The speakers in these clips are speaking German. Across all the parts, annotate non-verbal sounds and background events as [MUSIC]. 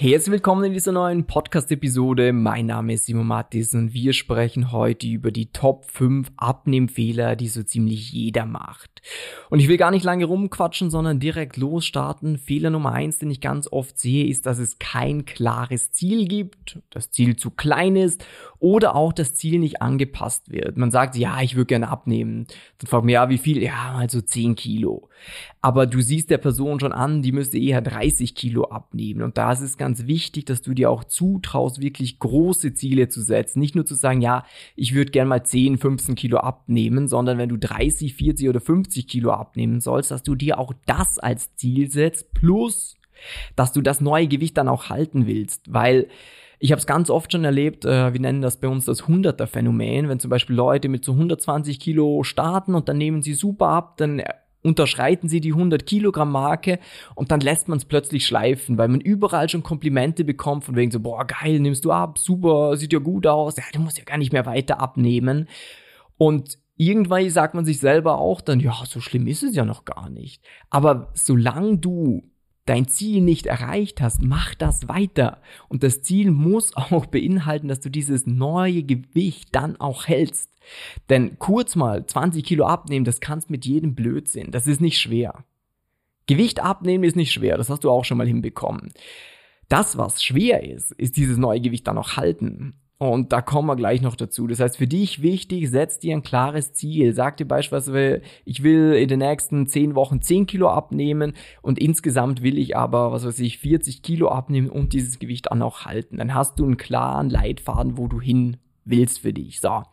Herzlich willkommen in dieser neuen Podcast-Episode. Mein Name ist Simon Mattis und wir sprechen heute über die Top 5 Abnehmfehler, die so ziemlich jeder macht. Und ich will gar nicht lange rumquatschen, sondern direkt losstarten. Fehler Nummer 1, den ich ganz oft sehe, ist, dass es kein klares Ziel gibt, das Ziel zu klein ist oder auch das Ziel nicht angepasst wird. Man sagt, ja, ich würde gerne abnehmen. Dann fragt man, ja, wie viel? Ja, also 10 Kilo. Aber du siehst der Person schon an, die müsste eher 30 Kilo abnehmen. Und da ist ganz wichtig, dass du dir auch zutraust, wirklich große Ziele zu setzen. Nicht nur zu sagen, ja, ich würde gerne mal 10, 15 Kilo abnehmen, sondern wenn du 30, 40 oder 50 Kilo abnehmen sollst, dass du dir auch das als Ziel setzt, plus, dass du das neue Gewicht dann auch halten willst. Weil ich habe es ganz oft schon erlebt, äh, wir nennen das bei uns das 100er-Phänomen, wenn zum Beispiel Leute mit so 120 Kilo starten und dann nehmen sie super ab, dann unterschreiten sie die 100 Kilogramm Marke und dann lässt man es plötzlich schleifen, weil man überall schon Komplimente bekommt von wegen so, boah, geil, nimmst du ab, super, sieht ja gut aus, ja, du musst ja gar nicht mehr weiter abnehmen. Und irgendwann sagt man sich selber auch dann, ja, so schlimm ist es ja noch gar nicht. Aber solange du dein Ziel nicht erreicht hast, mach das weiter. Und das Ziel muss [LAUGHS] auch beinhalten, dass du dieses neue Gewicht dann auch hältst. Denn kurz mal 20 Kilo abnehmen, das kannst mit jedem Blödsinn. Das ist nicht schwer. Gewicht abnehmen ist nicht schwer, das hast du auch schon mal hinbekommen. Das, was schwer ist, ist dieses neue Gewicht dann auch halten. Und da kommen wir gleich noch dazu. Das heißt, für dich wichtig, setz dir ein klares Ziel. Sag dir beispielsweise, ich will in den nächsten 10 Wochen 10 Kilo abnehmen und insgesamt will ich aber, was weiß ich, 40 Kilo abnehmen und dieses Gewicht dann auch halten. Dann hast du einen klaren Leitfaden, wo du hin willst für dich. So.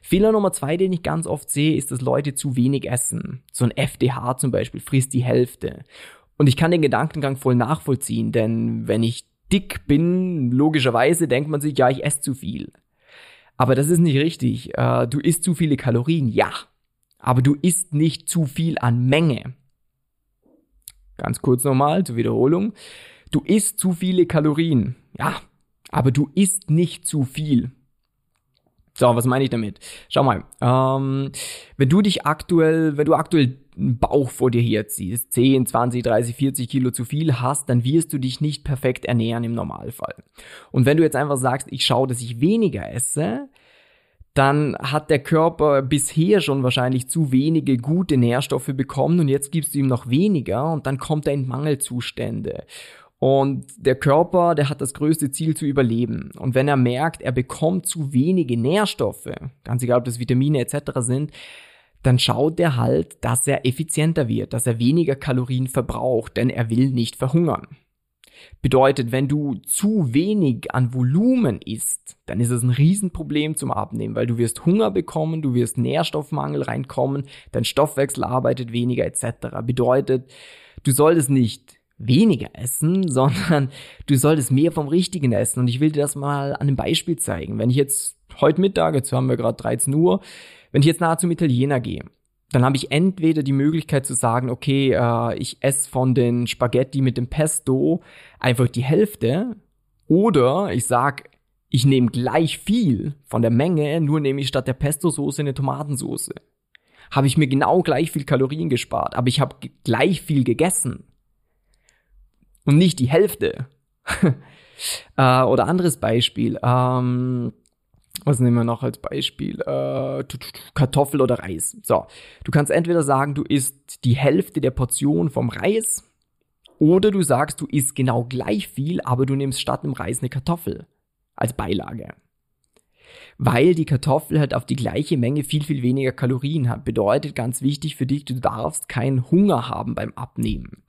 Fehler Nummer zwei, den ich ganz oft sehe, ist, dass Leute zu wenig essen. So ein FDH zum Beispiel frisst die Hälfte. Und ich kann den Gedankengang voll nachvollziehen, denn wenn ich dick bin, logischerweise denkt man sich, ja, ich esse zu viel. Aber das ist nicht richtig. Äh, du isst zu viele Kalorien, ja. Aber du isst nicht zu viel an Menge. Ganz kurz nochmal zur Wiederholung. Du isst zu viele Kalorien, ja. Aber du isst nicht zu viel. So, was meine ich damit? Schau mal, ähm, wenn du dich aktuell, wenn du aktuell einen Bauch vor dir herziehst, 10, 20, 30, 40 Kilo zu viel hast, dann wirst du dich nicht perfekt ernähren im Normalfall. Und wenn du jetzt einfach sagst, ich schaue, dass ich weniger esse, dann hat der Körper bisher schon wahrscheinlich zu wenige gute Nährstoffe bekommen und jetzt gibst du ihm noch weniger und dann kommt er in Mangelzustände. Und der Körper, der hat das größte Ziel zu überleben. Und wenn er merkt, er bekommt zu wenige Nährstoffe, ganz egal ob das Vitamine etc. sind, dann schaut er halt, dass er effizienter wird, dass er weniger Kalorien verbraucht, denn er will nicht verhungern. Bedeutet, wenn du zu wenig an Volumen isst, dann ist es ein Riesenproblem zum Abnehmen, weil du wirst Hunger bekommen, du wirst Nährstoffmangel reinkommen, dein Stoffwechsel arbeitet weniger etc. Bedeutet, du solltest nicht weniger essen, [LAUGHS] sondern du solltest mehr vom Richtigen essen. Und ich will dir das mal an einem Beispiel zeigen. Wenn ich jetzt heute Mittag, jetzt haben wir gerade 13 Uhr, wenn ich jetzt nahe zum Italiener gehe, dann habe ich entweder die Möglichkeit zu sagen, okay, äh, ich esse von den Spaghetti mit dem Pesto einfach die Hälfte, oder ich sag, ich nehme gleich viel von der Menge, nur nehme ich statt der Pesto-Soße eine Tomatensoße. Habe ich mir genau gleich viel Kalorien gespart, aber ich habe gleich viel gegessen und nicht die Hälfte. [LAUGHS] äh, oder anderes Beispiel. Ähm, was nehmen wir noch als Beispiel? Äh, Kartoffel oder Reis. So, du kannst entweder sagen, du isst die Hälfte der Portion vom Reis oder du sagst, du isst genau gleich viel, aber du nimmst statt dem Reis eine Kartoffel als Beilage. Weil die Kartoffel halt auf die gleiche Menge viel, viel weniger Kalorien hat. Bedeutet ganz wichtig für dich, du darfst keinen Hunger haben beim Abnehmen.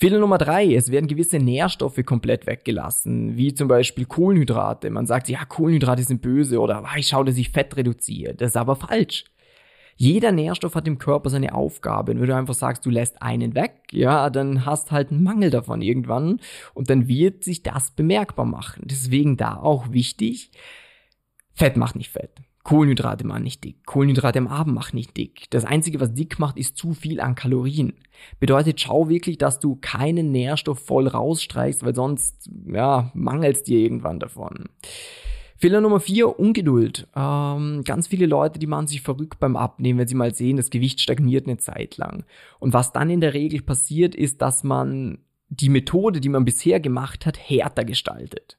Fehler Nummer drei, es werden gewisse Nährstoffe komplett weggelassen, wie zum Beispiel Kohlenhydrate. Man sagt, ja, Kohlenhydrate sind böse oder ah, ich schaue, dass ich Fett reduziere. Das ist aber falsch. Jeder Nährstoff hat im Körper seine Aufgabe. Und wenn du einfach sagst, du lässt einen weg, ja, dann hast halt einen Mangel davon irgendwann und dann wird sich das bemerkbar machen. Deswegen da auch wichtig, Fett macht nicht fett. Kohlenhydrate machen nicht dick. Kohlenhydrate am Abend machen nicht dick. Das Einzige, was dick macht, ist zu viel an Kalorien. Bedeutet, schau wirklich, dass du keinen Nährstoff voll rausstreichst, weil sonst, ja, mangelst dir irgendwann davon. Fehler Nummer vier, Ungeduld. Ähm, ganz viele Leute, die machen sich verrückt beim Abnehmen, wenn sie mal sehen, das Gewicht stagniert eine Zeit lang. Und was dann in der Regel passiert, ist, dass man die Methode, die man bisher gemacht hat, härter gestaltet.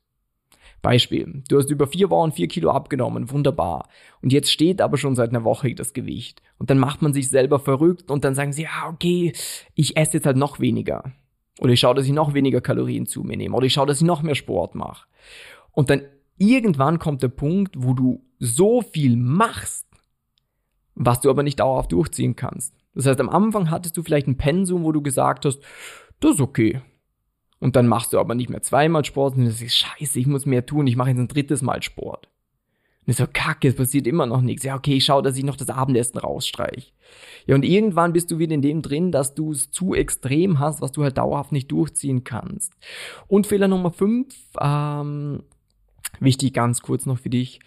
Beispiel, du hast über vier Wochen vier Kilo abgenommen, wunderbar. Und jetzt steht aber schon seit einer Woche das Gewicht. Und dann macht man sich selber verrückt und dann sagen sie, ja, okay, ich esse jetzt halt noch weniger. Oder ich schaue, dass ich noch weniger Kalorien zu mir nehme. Oder ich schaue, dass ich noch mehr Sport mache. Und dann irgendwann kommt der Punkt, wo du so viel machst, was du aber nicht dauerhaft durchziehen kannst. Das heißt, am Anfang hattest du vielleicht ein Pensum, wo du gesagt hast, das ist okay, und dann machst du aber nicht mehr zweimal Sport und du sagst, scheiße, ich muss mehr tun, ich mache jetzt ein drittes Mal Sport. Und so, kacke, es passiert immer noch nichts. Ja, okay, ich schau, dass ich noch das Abendessen rausstreich. Ja, und irgendwann bist du wieder in dem drin, dass du es zu extrem hast, was du halt dauerhaft nicht durchziehen kannst. Und Fehler Nummer fünf, ähm, wichtig ganz kurz noch für dich,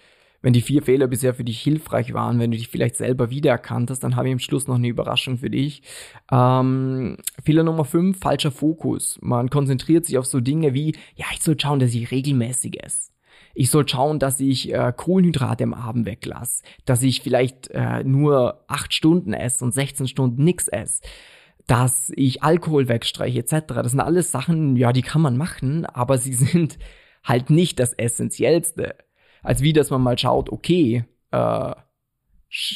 wenn die vier Fehler bisher für dich hilfreich waren, wenn du dich vielleicht selber wiedererkannt hast, dann habe ich am Schluss noch eine Überraschung für dich. Ähm, Fehler Nummer fünf, falscher Fokus. Man konzentriert sich auf so Dinge wie, ja, ich soll schauen, dass ich regelmäßig esse. Ich soll schauen, dass ich äh, Kohlenhydrate am Abend weglasse, dass ich vielleicht äh, nur acht Stunden esse und 16 Stunden nix esse dass ich Alkohol wegstreiche etc. Das sind alles Sachen, ja, die kann man machen, aber sie [LAUGHS] sind halt nicht das Essentiellste als wie, dass man mal schaut, okay, äh,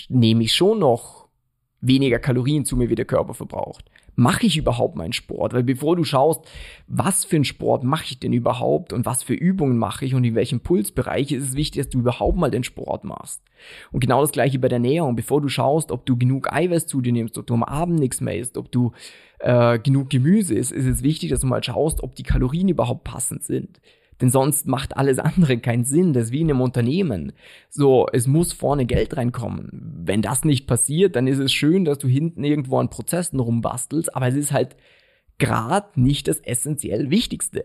nehme ich schon noch weniger Kalorien zu mir, wie der Körper verbraucht. Mache ich überhaupt meinen Sport? Weil bevor du schaust, was für einen Sport mache ich denn überhaupt und was für Übungen mache ich und in welchem Pulsbereich, ist es wichtig, dass du überhaupt mal den Sport machst. Und genau das gleiche bei der Ernährung. Bevor du schaust, ob du genug Eiweiß zu dir nimmst, ob du am Abend nichts mehr isst, ob du äh, genug Gemüse isst, ist es wichtig, dass du mal schaust, ob die Kalorien überhaupt passend sind. Denn sonst macht alles [LAUGHS] andere keinen Sinn. Das ist wie in einem Unternehmen. So, es muss vorne Geld reinkommen. Wenn das nicht passiert, dann ist es schön, dass du hinten irgendwo an Prozessen rumbastelst, aber es ist halt gerade nicht das essentiell Wichtigste.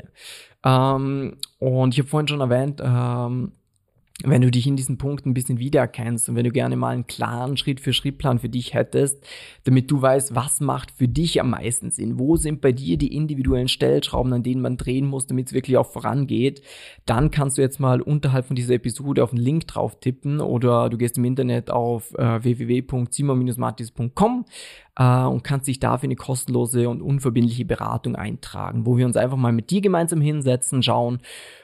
Ähm, und ich habe vorhin schon erwähnt, ähm, wenn du dich in diesen Punkten ein bisschen wiedererkennst und wenn du gerne mal einen klaren Schritt-für-Schritt-Plan für dich hättest, damit du weißt, was macht für dich am meisten Sinn, wo sind bei dir die individuellen Stellschrauben, an denen man drehen muss, damit es wirklich auch vorangeht, dann kannst du jetzt mal unterhalb von dieser Episode auf den Link drauf tippen oder du gehst im Internet auf äh, www.simon-martis.com äh, und kannst dich dafür eine kostenlose und unverbindliche Beratung eintragen, wo wir uns einfach mal mit dir gemeinsam hinsetzen, schauen,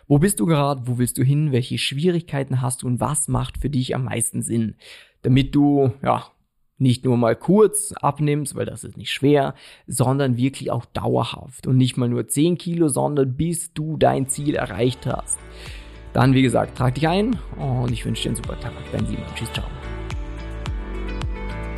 wo bist du gerade, wo willst du hin, welche Schwierigkeiten hast du und was macht für dich am meisten Sinn, damit du, ja, nicht nur mal kurz abnimmst, weil das ist nicht schwer, sondern wirklich auch dauerhaft und nicht mal nur 10 Kilo, sondern bis du dein Ziel erreicht hast. Dann, wie gesagt, trag dich ein und ich wünsche dir einen super Tag. Dein Simon. Tschüss, ciao.